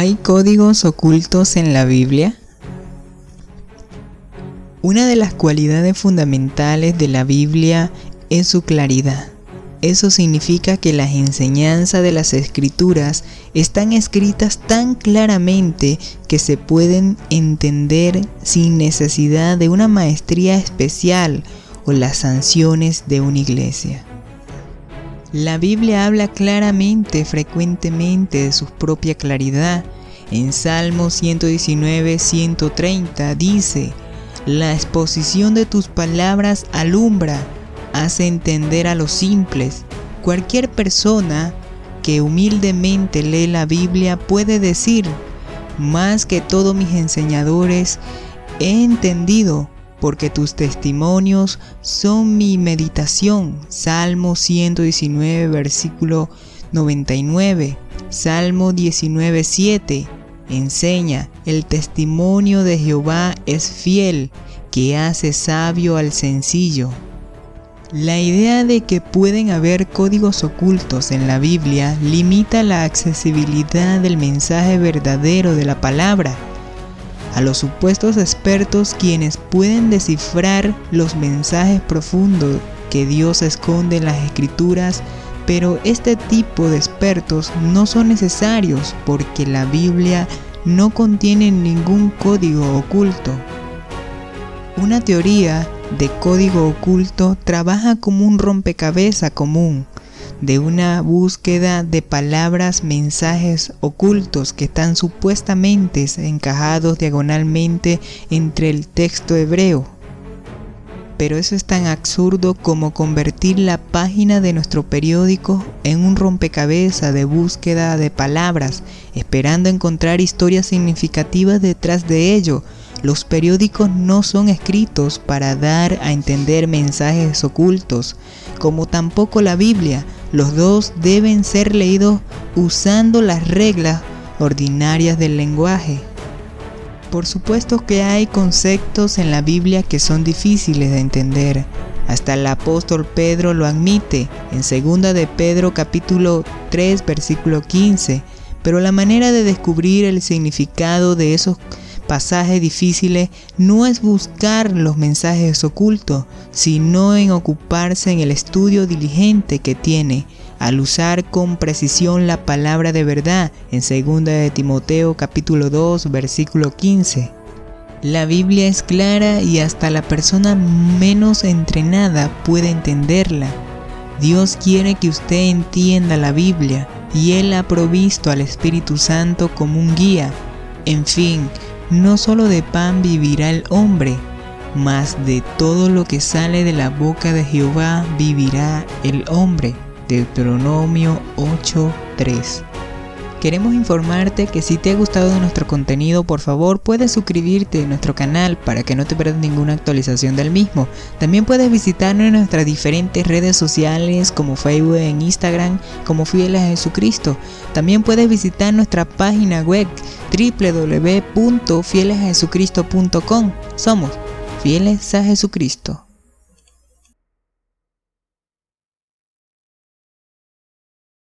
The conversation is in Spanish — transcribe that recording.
¿Hay códigos ocultos en la Biblia? Una de las cualidades fundamentales de la Biblia es su claridad. Eso significa que las enseñanzas de las escrituras están escritas tan claramente que se pueden entender sin necesidad de una maestría especial o las sanciones de una iglesia. La Biblia habla claramente, frecuentemente de su propia claridad. En Salmo 119, 130 dice, La exposición de tus palabras alumbra, hace entender a los simples. Cualquier persona que humildemente lee la Biblia puede decir, más que todos mis enseñadores, he entendido porque tus testimonios son mi meditación. Salmo 119, versículo 99. Salmo 19, 7. Enseña, el testimonio de Jehová es fiel, que hace sabio al sencillo. La idea de que pueden haber códigos ocultos en la Biblia limita la accesibilidad del mensaje verdadero de la palabra a los supuestos expertos quienes pueden descifrar los mensajes profundos que Dios esconde en las escrituras, pero este tipo de expertos no son necesarios porque la Biblia no contiene ningún código oculto. Una teoría de código oculto trabaja como un rompecabezas común de una búsqueda de palabras, mensajes ocultos que están supuestamente encajados diagonalmente entre el texto hebreo. Pero eso es tan absurdo como convertir la página de nuestro periódico en un rompecabezas de búsqueda de palabras, esperando encontrar historias significativas detrás de ello, los periódicos no son escritos para dar a entender mensajes ocultos, como tampoco la Biblia. Los dos deben ser leídos usando las reglas ordinarias del lenguaje. Por supuesto que hay conceptos en la Biblia que son difíciles de entender. Hasta el apóstol Pedro lo admite en 2 de Pedro capítulo 3 versículo 15, pero la manera de descubrir el significado de esos pasajes difíciles no es buscar los mensajes ocultos, sino en ocuparse en el estudio diligente que tiene al usar con precisión la palabra de verdad en 2 de Timoteo capítulo 2 versículo 15. La Biblia es clara y hasta la persona menos entrenada puede entenderla. Dios quiere que usted entienda la Biblia y Él ha provisto al Espíritu Santo como un guía. En fin, no solo de pan vivirá el hombre, mas de todo lo que sale de la boca de Jehová vivirá el hombre. Deuteronomio 8:3 Queremos informarte que si te ha gustado nuestro contenido, por favor puedes suscribirte a nuestro canal para que no te pierdas ninguna actualización del mismo. También puedes visitarnos en nuestras diferentes redes sociales como Facebook e Instagram como Fieles a Jesucristo. También puedes visitar nuestra página web www.fielesajesucristo.com. Somos Fieles a Jesucristo.